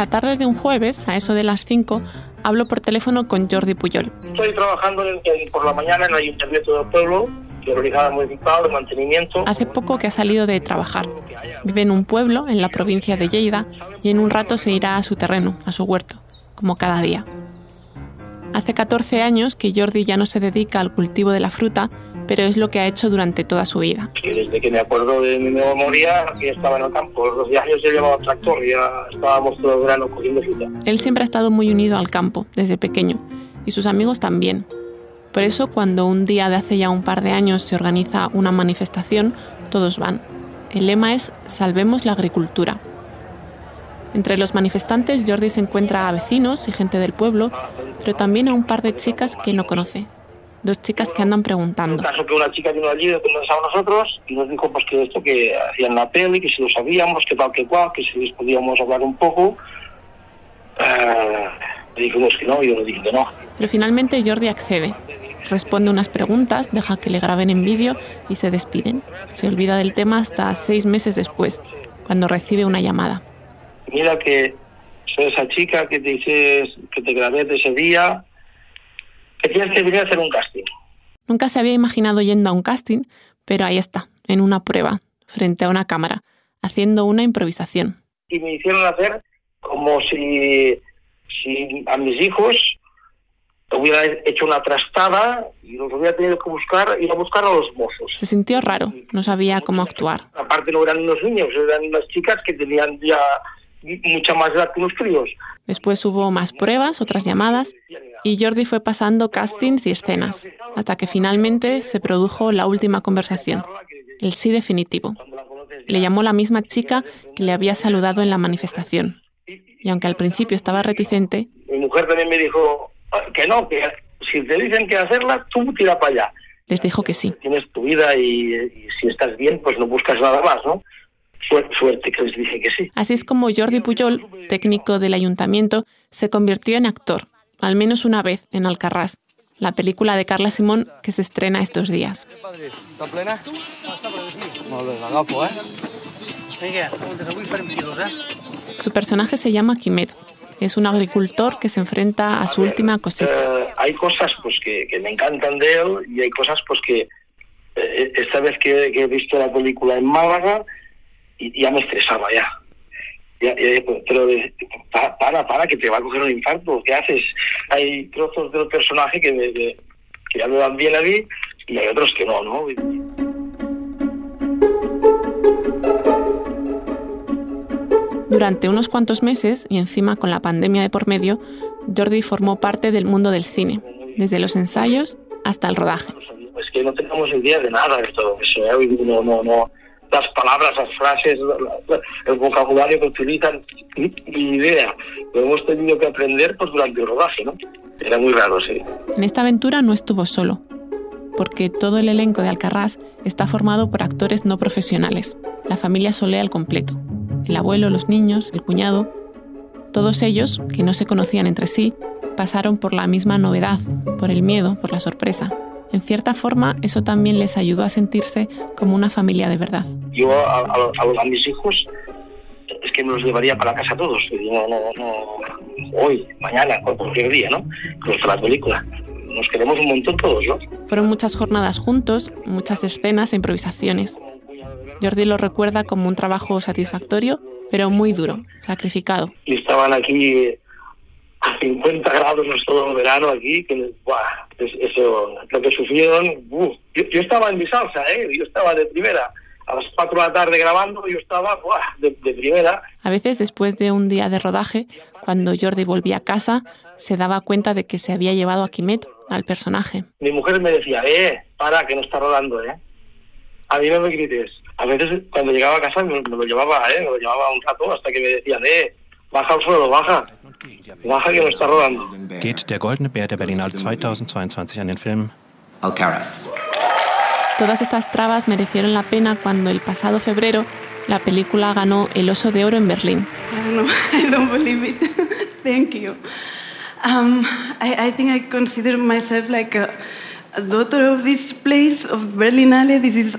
La tarde de un jueves, a eso de las 5, hablo por teléfono con Jordi Puyol. Estoy trabajando por la mañana en el Ayuntamiento del Pueblo, que organizaba municipal de mantenimiento. Hace poco que ha salido de trabajar. Vive en un pueblo, en la provincia de Lleida, y en un rato se irá a su terreno, a su huerto, como cada día. Hace 14 años que Jordi ya no se dedica al cultivo de la fruta, pero es lo que ha hecho durante toda su vida. desde que me acuerdo de mi memoria, que estaba en el campo. Los años yo llevaba tractor, ya estábamos todo el verano cogiendo fruta. Él siempre ha estado muy unido al campo, desde pequeño, y sus amigos también. Por eso, cuando un día de hace ya un par de años se organiza una manifestación, todos van. El lema es Salvemos la agricultura. Entre los manifestantes, Jordi se encuentra a vecinos y gente del pueblo, pero también a un par de chicas que no conoce dos chicas que andan preguntando. caso que una chica vino allí donde estábamos nosotros y nos dijo pues que esto que hacían la peli, que si lo sabíamos, que tal que cual, que si les podíamos hablar un poco. Eh, dijimos que no, yo le dije que no. Pero finalmente Jordi accede. Responde unas preguntas, deja que le graben en vídeo y se despiden. Se olvida del tema hasta seis meses después, cuando recibe una llamada. Mira que soy esa chica que te dices que te grabé de ese día, que tienes que venir a hacer un casting. Nunca se había imaginado yendo a un casting, pero ahí está, en una prueba, frente a una cámara, haciendo una improvisación. Y me hicieron hacer como si, si a mis hijos hubiera hecho una trastada y los hubiera tenido que buscar, ir a buscar a los mozos. Se sintió raro, no sabía cómo actuar. Aparte no eran unos niños, eran unas chicas que tenían ya mucha más edad que unos críos. Después hubo más pruebas, otras llamadas, y Jordi fue pasando castings y escenas, hasta que finalmente se produjo la última conversación, el sí definitivo. Le llamó la misma chica que le había saludado en la manifestación. Y aunque al principio estaba reticente... Mi mujer también me dijo que no, que si te dicen que hacerla, tú tira para allá. Les dijo que sí. Tienes tu vida y, y si estás bien, pues no buscas nada más, ¿no? Suerte que les dije que sí. Así es como Jordi Puyol, técnico del ayuntamiento, se convirtió en actor al menos una vez en Alcarrás, la película de Carla Simón que se estrena estos días. Su personaje se llama Quimet. Es un agricultor que se enfrenta a su última cosecha. Eh, hay cosas pues que, me encantan de él y hay cosas pues que eh, esta vez que, he visto la película en Málaga y ya me estresaba ya pero para, para, que te va a coger un infarto. ¿Qué haces? Hay trozos del personaje que, que ya me van bien a mí y hay otros que no, ¿no? Durante unos cuantos meses, y encima con la pandemia de por medio, Jordi formó parte del mundo del cine, desde los ensayos hasta el rodaje. Es que no tenemos idea de nada de todo eso, ¿eh? no, no, no, las palabras, las frases, el vocabulario que utilizan, ni, idea. Lo hemos tenido que aprender pues, durante el rodaje, ¿no? Era muy raro, sí. En esta aventura no estuvo solo, porque todo el elenco de Alcarrás está formado por actores no profesionales, la familia Solé al completo, el abuelo, los niños, el cuñado. Todos ellos, que no se conocían entre sí, pasaron por la misma novedad, por el miedo, por la sorpresa, en cierta forma, eso también les ayudó a sentirse como una familia de verdad. Yo a, mis hijos es que me los llevaría para casa todos. No, no, no, hoy, mañana, cualquier día, ¿no? Nuestra la película. Nos queremos un montón todos, ¿no? Fueron muchas jornadas juntos, muchas escenas e improvisaciones. Jordi lo recuerda como un trabajo satisfactorio, pero muy duro, sacrificado. Y estaban aquí a 50 grados todo el verano aquí, que eso, lo que sufrieron, yo, estaba en mi salsa, ¿eh? yo estaba de primera. A las 4 de la tarde grabando, yo estaba de, primera. A veces, después de un día de rodaje, cuando Jordi volvía a casa, se daba cuenta de que se había llevado a Kimet, al personaje. Mi mujer me decía, eh, para, que no está rodando, ¿eh? A mí no me grites. A veces, cuando llegaba a casa, me, lo llevaba, ¿eh? Me lo llevaba un rato hasta que me decían, eh, baja al suelo, baja. Baja que no está rodando. Geht der Goldene Bär der Berlinale 2022 an den Film Alcaraz. Todas estas trabas merecieron la pena cuando el pasado febrero la película ganó el Oso de Oro en Berlín. I don't know. I don't believe it. Thank you. Um, I, I think I consider myself like a, a daughter of this place, of Berlinale. This is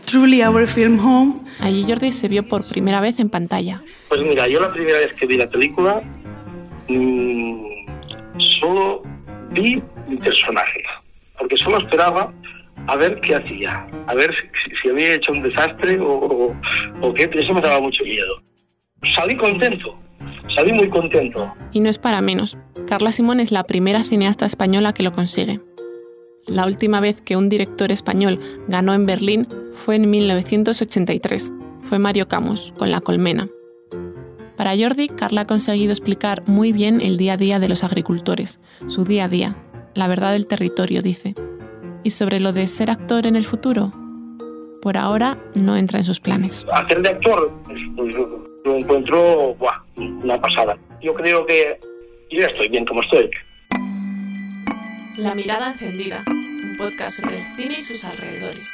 truly our film home. Allí Jordi se vio por primera vez en pantalla. Pues mira, yo la primera vez que vi la película mmm, solo vi mi personaje, porque solo esperaba a ver qué hacía, a ver si, si había hecho un desastre o, o, o qué, eso me daba mucho miedo. Salí contento, salí muy contento. Y no es para menos. Carla Simón es la primera cineasta española que lo consigue. La última vez que un director español ganó en Berlín fue en 1983. Fue Mario Camus, con La Colmena. Para Jordi, Carla ha conseguido explicar muy bien el día a día de los agricultores, su día a día, la verdad del territorio, dice. ¿Y sobre lo de ser actor en el futuro? Por ahora no entra en sus planes. Hacer de actor pues, lo encuentro buah, una pasada. Yo creo que ya estoy bien como estoy. La mirada encendida, un podcast sobre el cine y sus alrededores.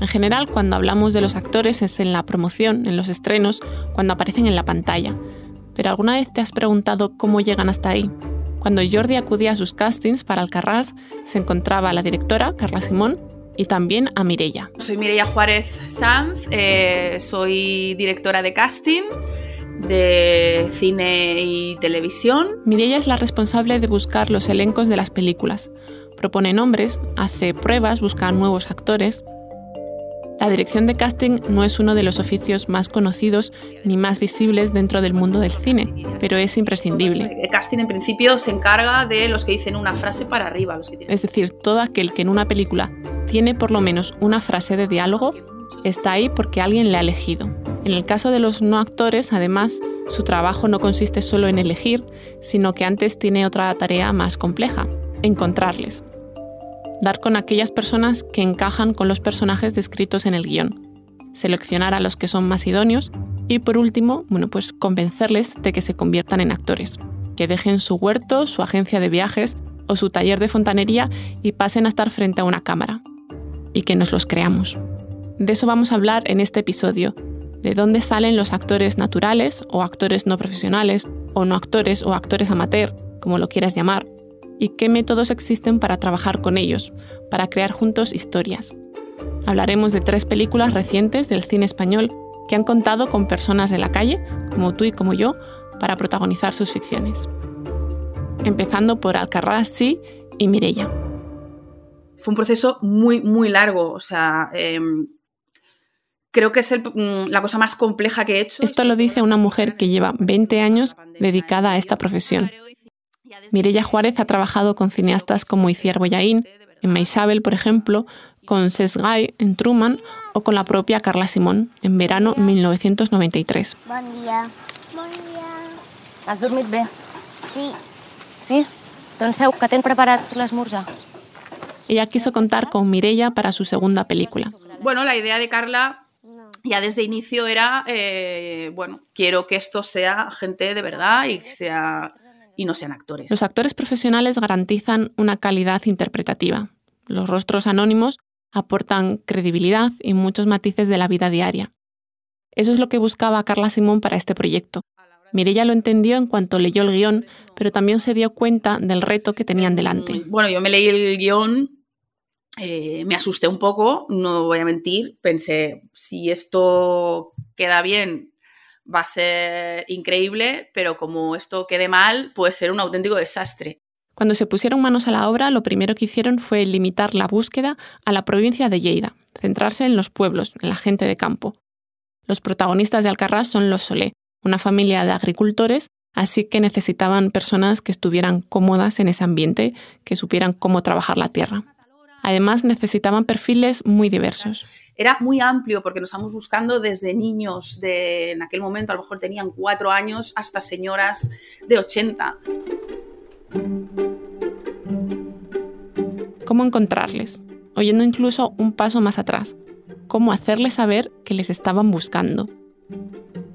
En general, cuando hablamos de los actores es en la promoción, en los estrenos, cuando aparecen en la pantalla. Pero ¿alguna vez te has preguntado cómo llegan hasta ahí? Cuando Jordi acudía a sus castings para Alcarrás, se encontraba la directora, Carla Simón, y también a Mirella. Soy Mirella Juárez Sanz, eh, soy directora de casting de cine y televisión. Mirella es la responsable de buscar los elencos de las películas. Propone nombres, hace pruebas, busca nuevos actores. La dirección de casting no es uno de los oficios más conocidos ni más visibles dentro del mundo del cine, pero es imprescindible. El casting en principio se encarga de los que dicen una frase para arriba. Los que tienen... Es decir, todo aquel que en una película tiene por lo menos una frase de diálogo está ahí porque alguien le ha elegido. En el caso de los no actores, además, su trabajo no consiste solo en elegir, sino que antes tiene otra tarea más compleja, encontrarles dar con aquellas personas que encajan con los personajes descritos en el guion, seleccionar a los que son más idóneos y por último, bueno, pues convencerles de que se conviertan en actores, que dejen su huerto, su agencia de viajes o su taller de fontanería y pasen a estar frente a una cámara y que nos los creamos. De eso vamos a hablar en este episodio, de dónde salen los actores naturales o actores no profesionales o no actores o actores amateur, como lo quieras llamar, y qué métodos existen para trabajar con ellos, para crear juntos historias. Hablaremos de tres películas recientes del cine español que han contado con personas de la calle, como tú y como yo, para protagonizar sus ficciones. Empezando por Alcarrás Sí y Mirella. Fue un proceso muy, muy largo. O sea, eh, creo que es el, la cosa más compleja que he hecho. Esto lo dice una mujer que lleva 20 años dedicada a esta profesión. Mirella Juárez ha trabajado con cineastas como Iciar Boyaín, en Maisabel, por ejemplo, con Sesgay en Truman o con la propia Carla Simón en verano 1993. Bon dia. Bon dia. Has dormit bé? Sí, Sí? Doncs seu, que t'hem preparat l'esmorzar. Ella quiso contar con Mirella para su segunda película. Bueno, la idea de Carla ya desde inicio era, eh, bueno, quiero que esto sea gente de verdad y que sea y no sean actores. Los actores profesionales garantizan una calidad interpretativa. Los rostros anónimos aportan credibilidad y muchos matices de la vida diaria. Eso es lo que buscaba Carla Simón para este proyecto. Mirella lo entendió en cuanto leyó el guion, pero también se dio cuenta del reto que tenían delante. Bueno, yo me leí el guion, eh, me asusté un poco, no voy a mentir, pensé, si esto queda bien, va a ser increíble, pero como esto quede mal, puede ser un auténtico desastre. Cuando se pusieron manos a la obra, lo primero que hicieron fue limitar la búsqueda a la provincia de Lleida, centrarse en los pueblos, en la gente de campo. Los protagonistas de Alcarrás son los Solé, una familia de agricultores, así que necesitaban personas que estuvieran cómodas en ese ambiente, que supieran cómo trabajar la tierra. Además, necesitaban perfiles muy diversos. Era muy amplio porque nos estamos buscando desde niños de, en aquel momento a lo mejor tenían cuatro años, hasta señoras de 80. ¿Cómo encontrarles? Oyendo incluso un paso más atrás. ¿Cómo hacerles saber que les estaban buscando?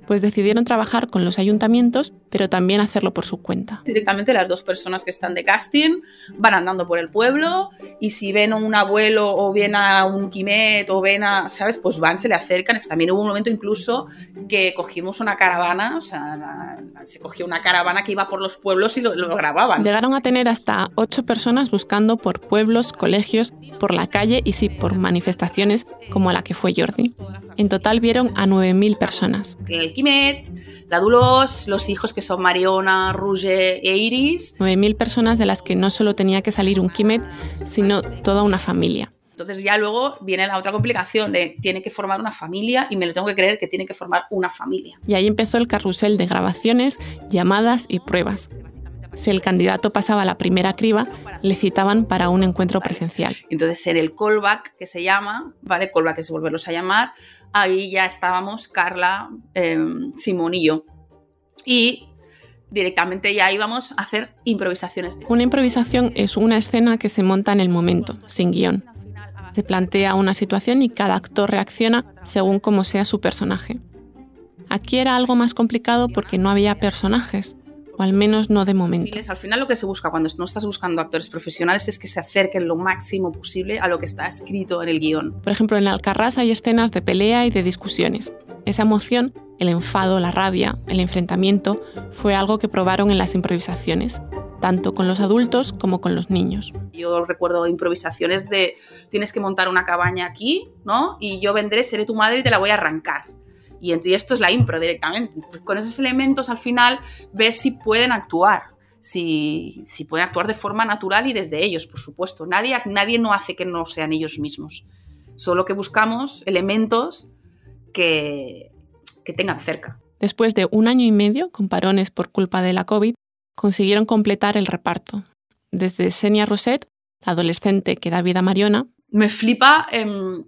Pues decidieron trabajar con los ayuntamientos, pero también hacerlo por su cuenta. Directamente las dos personas que están de casting van andando por el pueblo y si ven a un abuelo o ven a un quimet o ven a, ¿sabes? Pues van, se le acercan. También hubo un momento incluso que cogimos una caravana, o sea, la- se cogió una caravana que iba por los pueblos y lo, lo grababan. Llegaron a tener hasta ocho personas buscando por pueblos, colegios, por la calle y sí, por manifestaciones como la que fue Jordi. En total vieron a 9.000 personas. El quimet, la Dulos, los hijos que son Mariona, Roger e Iris. 9.000 personas de las que no solo tenía que salir un Quimet, sino toda una familia. Entonces ya luego viene la otra complicación de tiene que formar una familia y me lo tengo que creer que tiene que formar una familia. Y ahí empezó el carrusel de grabaciones, llamadas y pruebas. Si el candidato pasaba la primera criba, le citaban para un encuentro presencial. Entonces en el callback que se llama, ¿vale? Callback es volverlos a llamar, ahí ya estábamos Carla, eh, Simón y yo. Y directamente ya íbamos a hacer improvisaciones. Una improvisación es una escena que se monta en el momento, sin guion. Se plantea una situación y cada actor reacciona según cómo sea su personaje. Aquí era algo más complicado porque no había personajes, o al menos no de momento. Al final lo que se busca cuando no estás buscando actores profesionales es que se acerquen lo máximo posible a lo que está escrito en el guion. Por ejemplo, en Alcarrás hay escenas de pelea y de discusiones. Esa emoción, el enfado, la rabia, el enfrentamiento, fue algo que probaron en las improvisaciones, tanto con los adultos como con los niños. Yo recuerdo improvisaciones de tienes que montar una cabaña aquí, ¿no? Y yo vendré, seré tu madre y te la voy a arrancar. Y y esto es la impro directamente. Entonces, con esos elementos al final ves si pueden actuar. Si, si pueden actuar de forma natural y desde ellos, por supuesto. Nadie, nadie no hace que no sean ellos mismos. Solo que buscamos elementos que, que tengan cerca. Después de un año y medio, con parones por culpa de la COVID, consiguieron completar el reparto. Desde Senia Roset, la adolescente que da vida a Mariona, Me flipa em,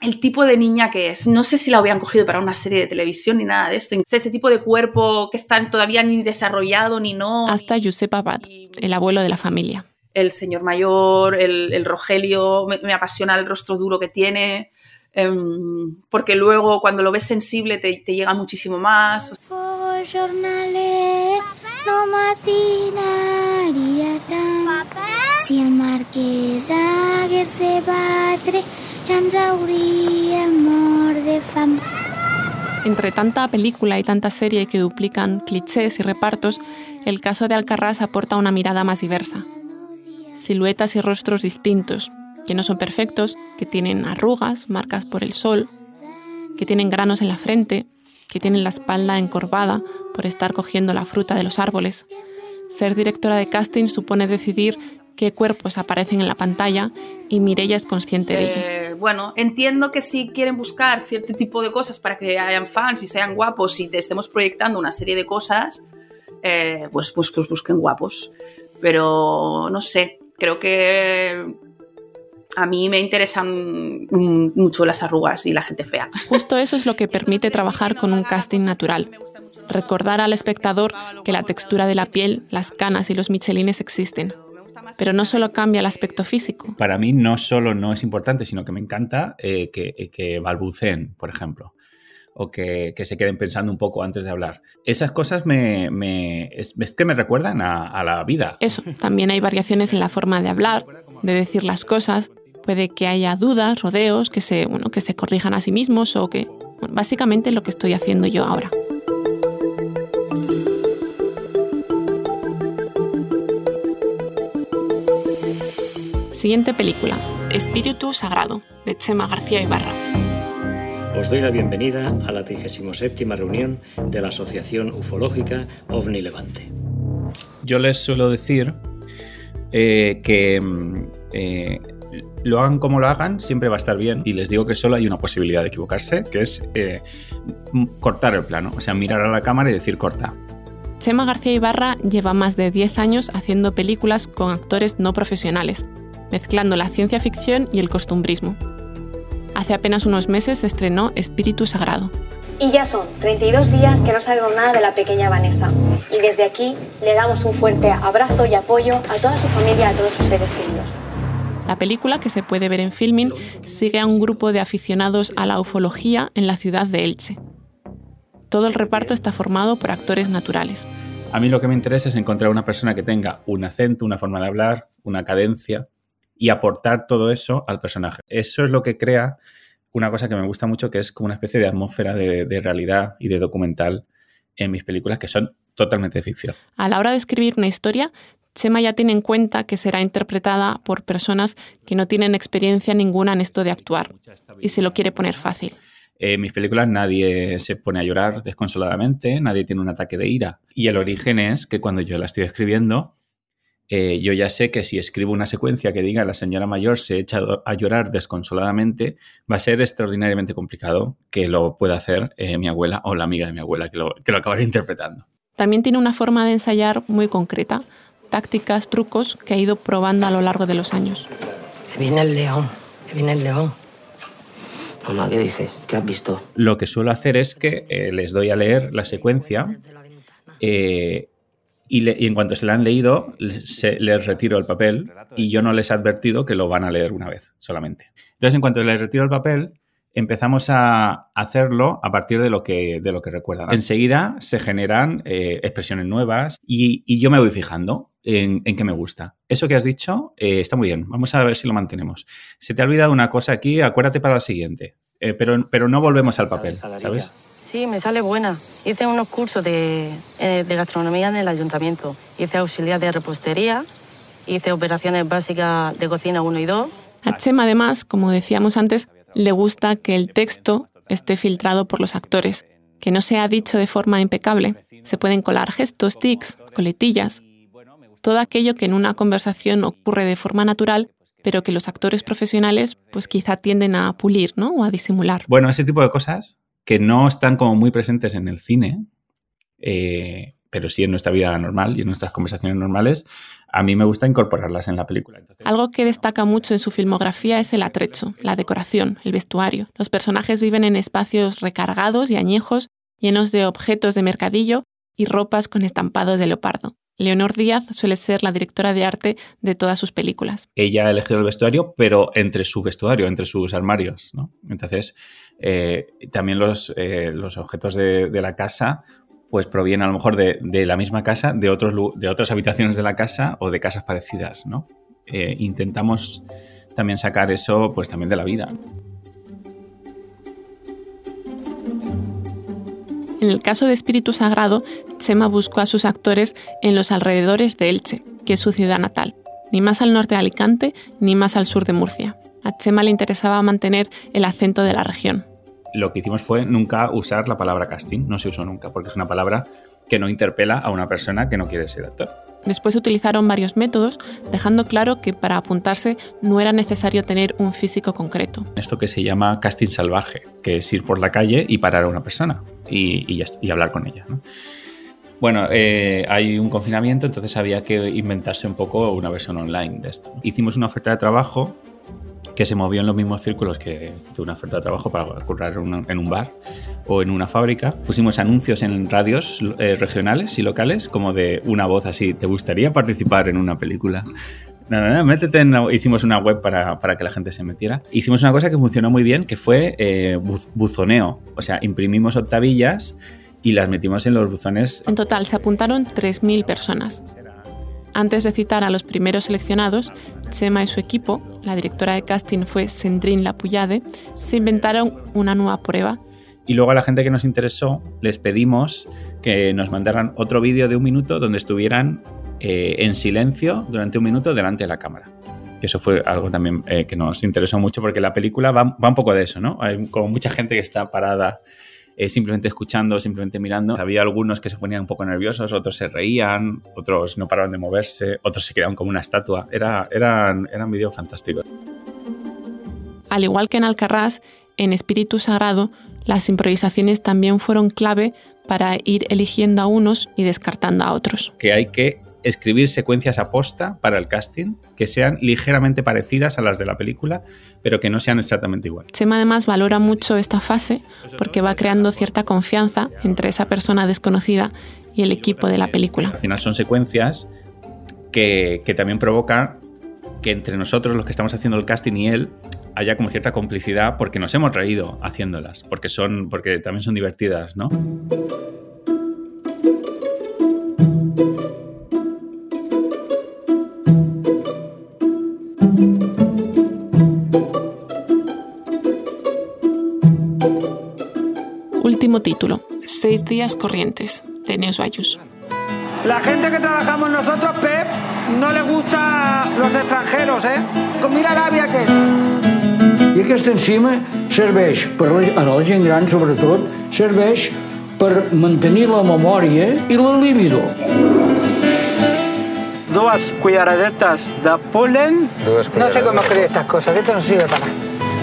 el tipo de niña que es. No sé si la hubieran cogido para una serie de televisión ni nada de esto. O sea, ese tipo de cuerpo que está todavía ni desarrollado ni no. hasta ni- Josep Abad, y- el abuelo de la familia. el señor mayor, el, el Rogelio, me, me apasiona el rostro duro que tiene, em, porque luego cuando lo ves sensible te, te llega muchísimo más. No. Si el marquès hagués de batre, ja ens hauríem mort de fam. Entre tanta película y tanta serie que duplican clichés y repartos, el caso de Alcarrás aporta una mirada más diversa. Siluetas y rostros distintos, que no son perfectos, que tienen arrugas, marcas por el sol, que tienen granos en la frente, que tienen la espalda encorvada por estar cogiendo la fruta de los árboles. Ser directora de casting supone decidir qué cuerpos aparecen en la pantalla y Mireia es consciente de ello. Eh, bueno, entiendo que si quieren buscar cierto tipo de cosas para que hayan fans y sean guapos y te estemos proyectando una serie de cosas, eh, pues, pues, pues busquen guapos. Pero no sé, creo que a mí me interesan mucho las arrugas y la gente fea. Justo eso es lo que permite trabajar con un casting natural. Recordar al espectador que la textura de la piel, las canas y los michelines existen. Pero no solo cambia el aspecto físico. Para mí no solo no es importante, sino que me encanta eh, que, eh, que balbuceen, por ejemplo, o que, que se queden pensando un poco antes de hablar. Esas cosas me, me- es, es que me recuerdan a, a la vida. Eso, también hay variaciones en la forma de hablar, de decir las cosas. Puede que haya dudas, rodeos, que se, bueno, que se corrijan a sí mismos o que... bueno, básicamente lo que estoy haciendo yo ahora. Siguiente película, Espíritu Sagrado, de Chema García Ibarra. Os doy la bienvenida a la 37 reunión de la Asociación Ufológica OVNI Levante. Yo les suelo decir eh, que mm, eh, lo hagan como lo hagan, siempre va a estar bien. Y les digo que solo hay una posibilidad de equivocarse, que es eh, cortar el plano. O sea, mirar a la cámara y decir corta. Chema García Ibarra lleva más de 10 años haciendo películas con actores no profesionales, mezclando la ciencia ficción y el costumbrismo. Hace apenas unos meses se estrenó Espíritu Sagrado. Y ya son 32 días que no sabemos nada de la pequeña Vanessa. Y desde aquí le damos un fuerte abrazo y apoyo a toda su familia y a todos sus seres queridos. La película, que se puede ver en Filmin, sigue a un grupo de aficionados a la ufología en la ciudad de Elche. Todo el reparto está formado por actores naturales. A mí lo que me interesa es encontrar una persona que tenga un acento, una forma de hablar, una cadencia y aportar todo eso al personaje. Eso es lo que crea una cosa que me gusta mucho, que es como una especie de atmósfera de, de realidad y de documental en mis películas, que son totalmente de ficción. A la hora de escribir una historia, Chema ya tiene en cuenta que será interpretada por personas que no tienen experiencia ninguna en esto de actuar y se lo quiere poner fácil. En mis películas nadie se pone a llorar desconsoladamente, nadie tiene un ataque de ira. Y el origen es que cuando yo la estoy escribiendo, eh, yo ya sé que si escribo una secuencia que diga la señora mayor se echa a llorar desconsoladamente, va a ser extraordinariamente complicado que lo pueda hacer eh, mi abuela o la amiga de mi abuela que lo, que lo acabaré interpretando. También tiene una forma de ensayar muy concreta, tácticas, trucos que ha ido probando a lo largo de los años. Viene el león, viene el león. Mamá, ¿qué dices? ¿Qué has visto? Lo que suelo hacer es que eh, les doy a leer la secuencia eh, y, le- y en cuanto se la han leído, se- les retiro el papel y yo no les he advertido que lo van a leer una vez solamente. Entonces, en cuanto les retiro el papel, empezamos a hacerlo a partir de lo que, de lo que recuerdan. Enseguida se generan eh, expresiones nuevas y, y yo me voy fijando en, en qué me gusta. Eso que has dicho eh, está muy bien. Vamos a ver si lo mantenemos. Se te ha olvidado una cosa aquí, acuérdate para la siguiente. Eh, pero, pero no volvemos al papel, ¿sabes? Sí, me sale buena. Hice unos cursos de, eh, de gastronomía en el ayuntamiento. Hice auxiliar de repostería, hice operaciones básicas de cocina 1 y 2. A Chema, además, como decíamos antes, le gusta que el texto esté filtrado por los actores, que no sea dicho de forma impecable. Se pueden colar gestos, tics, coletillas, todo aquello que en una conversación ocurre de forma natural, pero que los actores profesionales pues quizá tienden a pulir, ¿no? O a disimular. Bueno, ese tipo de cosas que no están como muy presentes en el cine, eh, pero sí en nuestra vida normal y en nuestras conversaciones normales, a mí me gusta incorporarlas en la película. Algo que destaca mucho en su filmografía es el atrecho, la decoración, el vestuario. Los personajes viven en espacios recargados y añejos, llenos de objetos de mercadillo y ropas con estampados de leopardo. Leonor Díaz suele ser la directora de arte de todas sus películas. Ella ha elegido el vestuario, pero entre su vestuario, entre sus armarios. ¿no? Entonces, eh, también los, eh, objetos de, la casa pues provienen a lo mejor de, la misma casa, de, otros, de otras habitaciones de la casa o de casas parecidas, ¿no? Eh, intentamos también sacar eso pues también de la vida. En el caso de Espíritu Sagrado, Chema buscó a sus actores en los alrededores de Elche, que es su ciudad natal, ni más al norte de Alicante ni más al sur de Murcia. A Chema le interesaba mantener el acento de la región. Lo que hicimos fue nunca usar la palabra casting, no se usó nunca, porque es una palabra que no interpela a una persona que no quiere ser actor. Después utilizaron varios métodos, dejando claro que para apuntarse no era necesario tener un físico concreto. Esto que se llama casting salvaje, que es ir por la calle y parar a una persona y, hablar con ella. ¿no? Bueno, eh, hay un confinamiento, entonces había que inventarse un poco una versión online de esto. Hicimos una oferta de trabajo que se movió en los mismos círculos que, que una oferta de trabajo para currar en un, bar o en una fábrica. Pusimos anuncios en radios eh, regionales y locales como de una voz así, ¿te gustaría participar en una película? No, no, no, métete en Hicimos una web para, para que la gente se metiera. Hicimos una cosa que funcionó muy bien, que fue eh, buz- buzoneo. O sea, imprimimos octavillas y las metimos en los buzones. En total se apuntaron 3.000 personas. Antes de citar a los primeros seleccionados, Chema y su equipo, la directora de casting fue Sendrine Lapuyade, se inventaron una nueva prueba Y luego a la gente que nos interesó les pedimos que nos mandaran otro vídeo de un minuto donde estuvieran eh, en silencio durante un minuto delante de la cámara. Eso fue algo también eh, que nos interesó mucho porque la película va, va un poco de eso, ¿no? Hay como mucha gente que está parada eh, simplemente escuchando, simplemente mirando. Había algunos que se ponían un poco nerviosos, otros se reían, otros no paraban de moverse, otros se quedaban como una estatua. Era, eran, eran vídeos fantásticos. Al igual que en Alcarrás, en Espíritu Sagrado, las improvisaciones también fueron clave para ir eligiendo a unos y descartando a otros. que hay que escribir secuencias aposta para el casting que sean ligeramente parecidas a las de la película, pero que no sean exactamente iguales. Chema además valora mucho esta fase porque va creando cierta confianza entre esa persona desconocida y el equipo de la película. Al final son secuencias que, que también provocan que entre nosotros, los que estamos haciendo el casting y él, haya como cierta complicidad porque nos hemos reído haciéndolas, porque son, porque también son divertidas, ¿no? Último título, Seis días corrientes, de Neus Bayus. La gente que trabajamos nosotros, Pep, no le gusta los extranjeros, eh? Mira l'àvia que... I aquesta enzima serveix, per la, a la gent gran sobretot, serveix per mantenir la memòria i la libido. Dues cucharadetas de polen. No sé cómo escribir estas cosas, que esto no sirve para nada.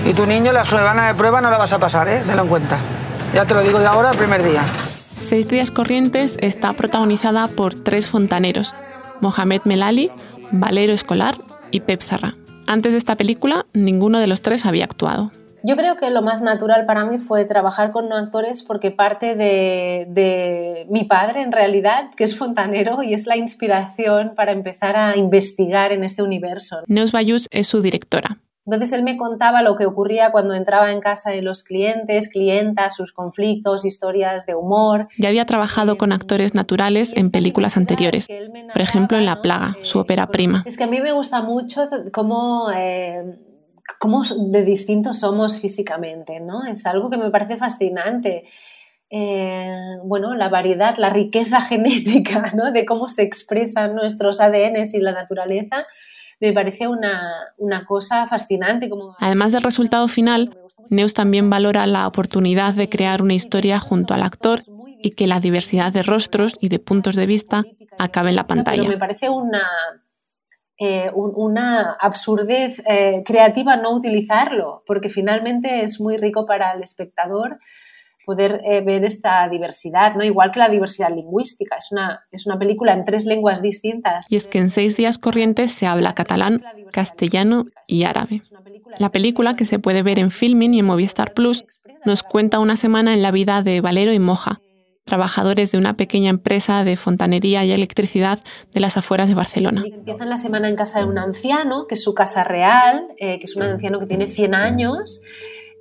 Y tu niño la semana de prueba no la vas a pasar, ¿eh? Tenlo en cuenta. Ya te lo digo de ahora, el primer día. Seis días corrientes está protagonizada por tres fontaneros, Mohamed Melali, Valero Escolar y Pep Sarra. Antes de esta película, ninguno de los tres había actuado. Yo creo que lo más natural para mí fue trabajar con actores porque parte de, de, mi padre, en realidad, que es fontanero y es la inspiración para empezar a investigar en este universo. Neus Bayús es su directora. Entonces él me contaba lo que ocurría cuando entraba en casa de los clientes, clientas, sus conflictos, historias de humor. Ya había trabajado con actores naturales en películas anteriores, por ejemplo en La Plaga, su ópera prima. Es que a mí me gusta mucho cómo, eh, cómo de distintos somos físicamente, ¿no? Es algo que me parece fascinante. Eh, bueno, la variedad, la riqueza genética, ¿no? De cómo se expresan nuestros ADNs y la naturaleza me parece una, una cosa fascinante. Como... Además del resultado final, Neus también valora la oportunidad de crear una historia junto al actor y que la diversidad de rostros y de puntos de vista acabe en la pantalla. Pero me parece una, eh, un, una absurdez eh, creativa no utilizarlo, porque finalmente es muy rico para el espectador poder eh, ver esta diversidad, ¿no? Igual que la diversidad lingüística. Es una, es una película en tres lenguas distintas. Y es que en seis días corrientes se habla catalán, castellano y árabe. La película, que se puede ver en Filmin y en Movistar Plus, nos cuenta una semana en la vida de Valero y Moja, trabajadores de una pequeña empresa de fontanería y electricidad de las afueras de Barcelona. Empiezan la semana en casa de un anciano, que es su casa real, eh, que es un anciano que tiene 100 años,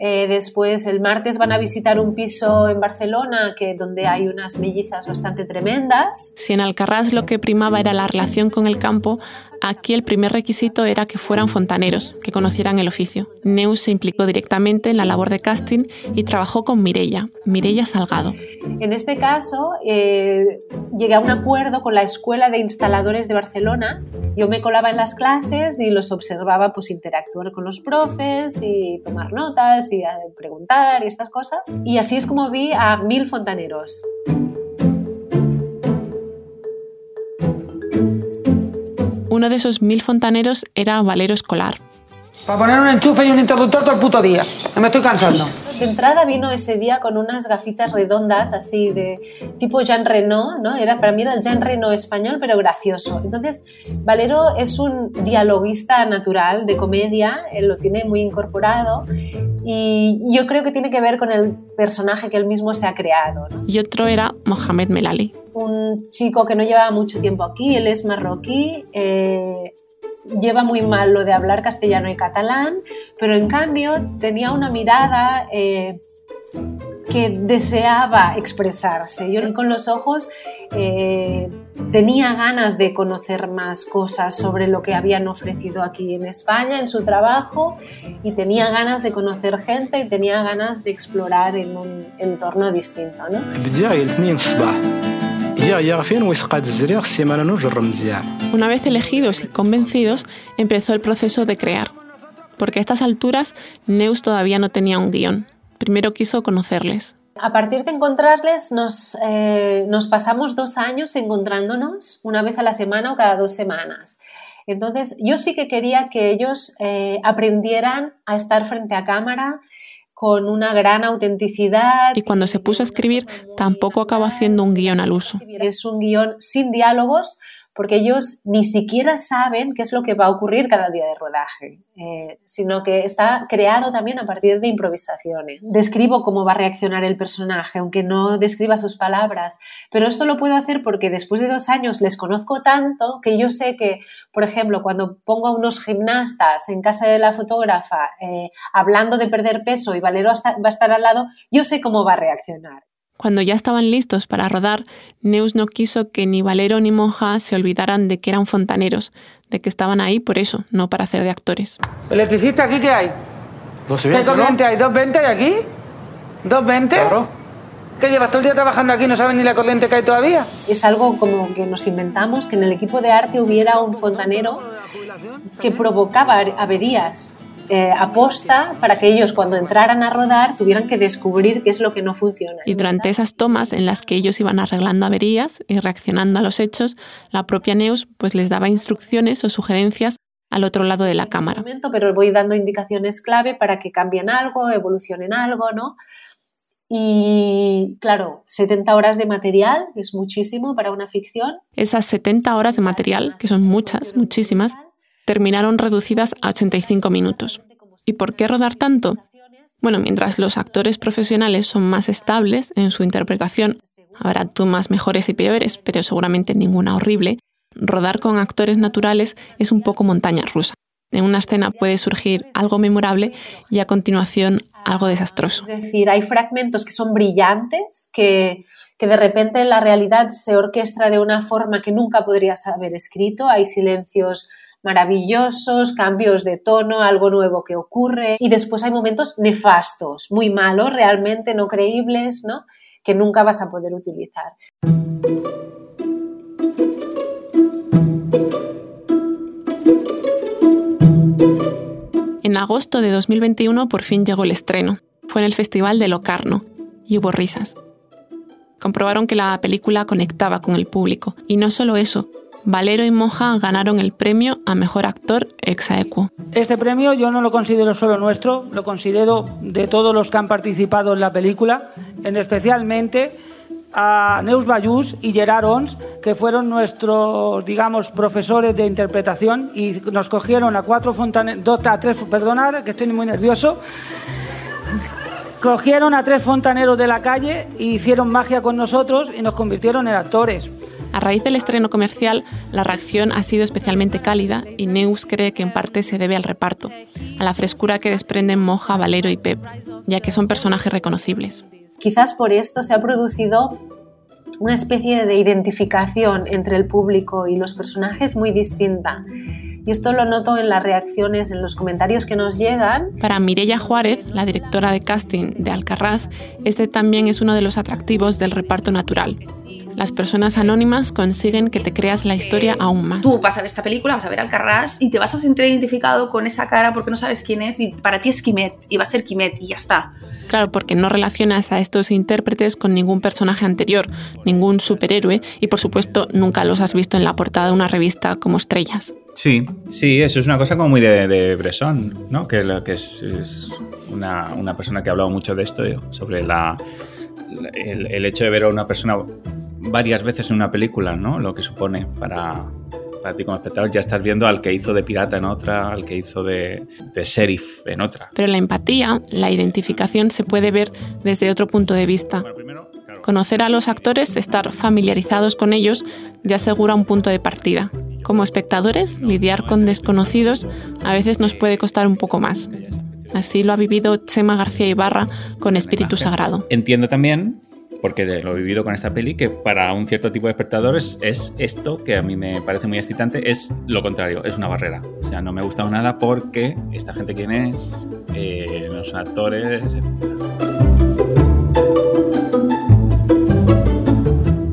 eh, después el martes van a visitar un piso en Barcelona que, donde hay unas mellizas bastante tremendas. Si en Alcarrás lo que primaba era la relación con el campo, aquí el primer requisito era que fueran fontaneros, que conocieran el oficio. Neus se implicó directamente en la labor de casting y trabajó con Mirella, Mirella Salgado. En este caso, eh, llegué a un acuerdo con la Escuela de Instaladores de Barcelona. Yo me colaba en las clases y los observaba pues interactuar con los profes y tomar notas y preguntar y estas cosas. Y así es como vi a mil fontaneros. Uno de esos mil fontaneros era Valero Escolar. Para poner un enchufe y un interruptor todo el puto día. Me estoy cansando. De entrada vino ese día con unas gafitas redondas, así de tipo Jean Reno, ¿no? Era, para mí era el Jean Reno español, pero gracioso. Entonces, Valero es un dialoguista natural de comedia, él lo tiene muy incorporado y yo creo que tiene que ver con el personaje que él mismo se ha creado. ¿no? Y otro era Mohamed Melali. Un chico que no llevaba mucho tiempo aquí, él es marroquí, eh, lleva muy mal lo de hablar castellano y catalán, pero en cambio tenía una mirada eh, que deseaba expresarse. Yo con los ojos eh, tenía ganas de conocer más cosas sobre lo que habían ofrecido aquí en España, en su trabajo, y tenía ganas de conocer gente y tenía ganas de explorar en un entorno distinto. ¿no? Una vez elegidos y convencidos, empezó el proceso de crear. Porque a estas alturas, Neus todavía no tenía un guion. Primero quiso conocerles. A partir de encontrarles, nos, eh, nos pasamos dos años encontrándonos una vez a la semana o cada dos semanas. Entonces, yo sí que quería que ellos eh, aprendieran a estar frente a cámara con una gran autenticidad. Y cuando se puso a escribir, tampoco acabó haciendo un guion al uso. Es un guion sin diálogos porque ellos ni siquiera saben qué es lo que va a ocurrir cada día de rodaje, eh, sino que está creado también a partir de improvisaciones. Describo cómo va a reaccionar el personaje, aunque no describa sus palabras, pero esto lo puedo hacer porque después de dos años les conozco tanto que yo sé que, por ejemplo, cuando pongo a unos gimnastas en casa de la fotógrafa eh, hablando de perder peso y Valero va a estar al lado, yo sé cómo va a reaccionar. Cuando ya estaban listos para rodar, Neus no quiso que ni Valero ni Monja se olvidaran de que eran fontaneros, de que estaban ahí por eso, no para hacer de actores. ¿Electricista aquí qué hay? ¿Qué corriente hay? ¿220 hay aquí? ¿220? Claro. ¿Qué llevas todo el día trabajando aquí y no sabes ni la corriente que hay todavía? Es algo como que nos inventamos, que en el equipo de arte hubiera un fontanero que provocaba averías eh, aposta para que ellos cuando entraran a rodar tuvieran que descubrir qué es lo que no funciona. Y durante esas tomas en las que ellos iban arreglando averías y reaccionando a los hechos, la propia Neus pues les daba instrucciones o sugerencias al otro lado de la cámara. Pero voy dando indicaciones clave para que cambien algo, evolucionen algo, ¿no? Y claro, 70 horas de material es muchísimo para una ficción. Esas 70 horas de material, que son muchas, muchísimas, terminaron reducidas a 85 minutos. ¿Y por qué rodar tanto? Bueno, mientras los actores profesionales son más estables en su interpretación, habrá tomas mejores y peores, pero seguramente ninguna horrible, rodar con actores naturales es un poco montaña rusa. En una escena puede surgir algo memorable y a continuación algo desastroso. Es decir, hay fragmentos que son brillantes, que, de repente la realidad se orquestra de una forma que nunca podrías haber escrito, hay silencios maravillosos, cambios de tono, algo nuevo que ocurre y después hay momentos nefastos, muy malos, realmente no creíbles, ¿no? que nunca vas a poder utilizar. En agosto de 2021 por fin llegó el estreno. Fue en el Festival de Locarno y hubo risas. Comprobaron que la película conectaba con el público. Y no solo eso, Valero y Moja ganaron el premio a Mejor Actor ex aequo. Este premio yo no lo considero solo nuestro, lo considero de todos los que han participado en la película, en especialmente a Neus Bayús y Gerard Ons, que fueron nuestros, digamos, profesores de interpretación y nos cogieron a cuatro fontaneros, a tres, perdonad, que estoy muy nervioso, cogieron a tres fontaneros de la calle e hicieron magia con nosotros y nos convirtieron en actores. A raíz del estreno comercial, la reacción ha sido especialmente cálida y Neus cree que en parte se debe al reparto, a la frescura que desprenden Moja, Valero y Pep, ya que son personajes reconocibles. Quizás por esto se ha producido una especie de identificación entre el público y los personajes muy distinta. Y esto lo noto en las reacciones, en los comentarios que nos llegan. Para Mirella Juárez, la directora de casting de Alcarrás, este también es uno de los atractivos del reparto natural las personas anónimas consiguen que te creas la historia aún más. Tú vas a ver esta película, vas a ver Alcarrás y te vas a sentir identificado con esa cara porque no sabes quién es y para ti es Kimet y va a ser Kimet y ya está. Claro, porque no relacionas a estos intérpretes con ningún personaje anterior, ningún superhéroe y por supuesto nunca los has visto en la portada de una revista como estrellas. Sí, sí, eso es una cosa como muy de, Bresson, ¿no? Que, que es, una, una, persona que ha hablado mucho de esto, sobre la, el, el, hecho de ver a una persona varias veces en una película, ¿no? Lo que supone para, para ti como espectador. Ya estás viendo al que hizo de pirata en otra, al que hizo de, de sheriff en otra. Pero la empatía, la identificación se puede ver desde otro punto de vista. Conocer a los actores, estar familiarizados con ellos, ya asegura un punto de partida. Como espectadores, lidiar con desconocidos a veces nos puede costar un poco más. Así lo ha vivido Chema García Ibarra con Espíritu Sagrado. Entiendo también porque lo he vivido con esta peli, que para un cierto tipo de espectadores es esto, que a mí me parece muy excitante, es lo contrario, es una barrera. O sea, no me ha gustado nada porque esta gente quién es, eh, no actores, etc.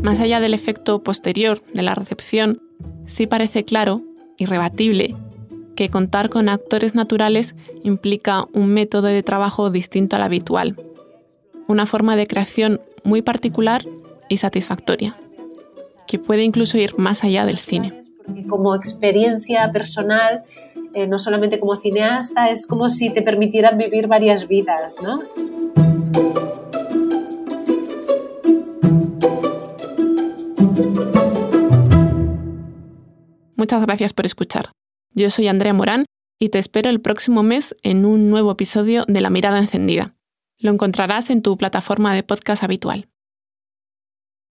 Más allá del efecto posterior de la recepción, sí parece claro, irrebatible, que contar con actores naturales implica un método de trabajo distinto al habitual, una forma de creación muy particular y satisfactoria, que puede incluso ir más allá del cine. como experiencia personal, eh, no solamente como cineasta, es como si te permitieran vivir varias vidas, ¿no? Muchas gracias por escuchar. Yo soy Andrea Morán y te espero el próximo mes en un nuevo episodio de La Mirada Encendida. Lo encontrarás en tu plataforma de podcast habitual.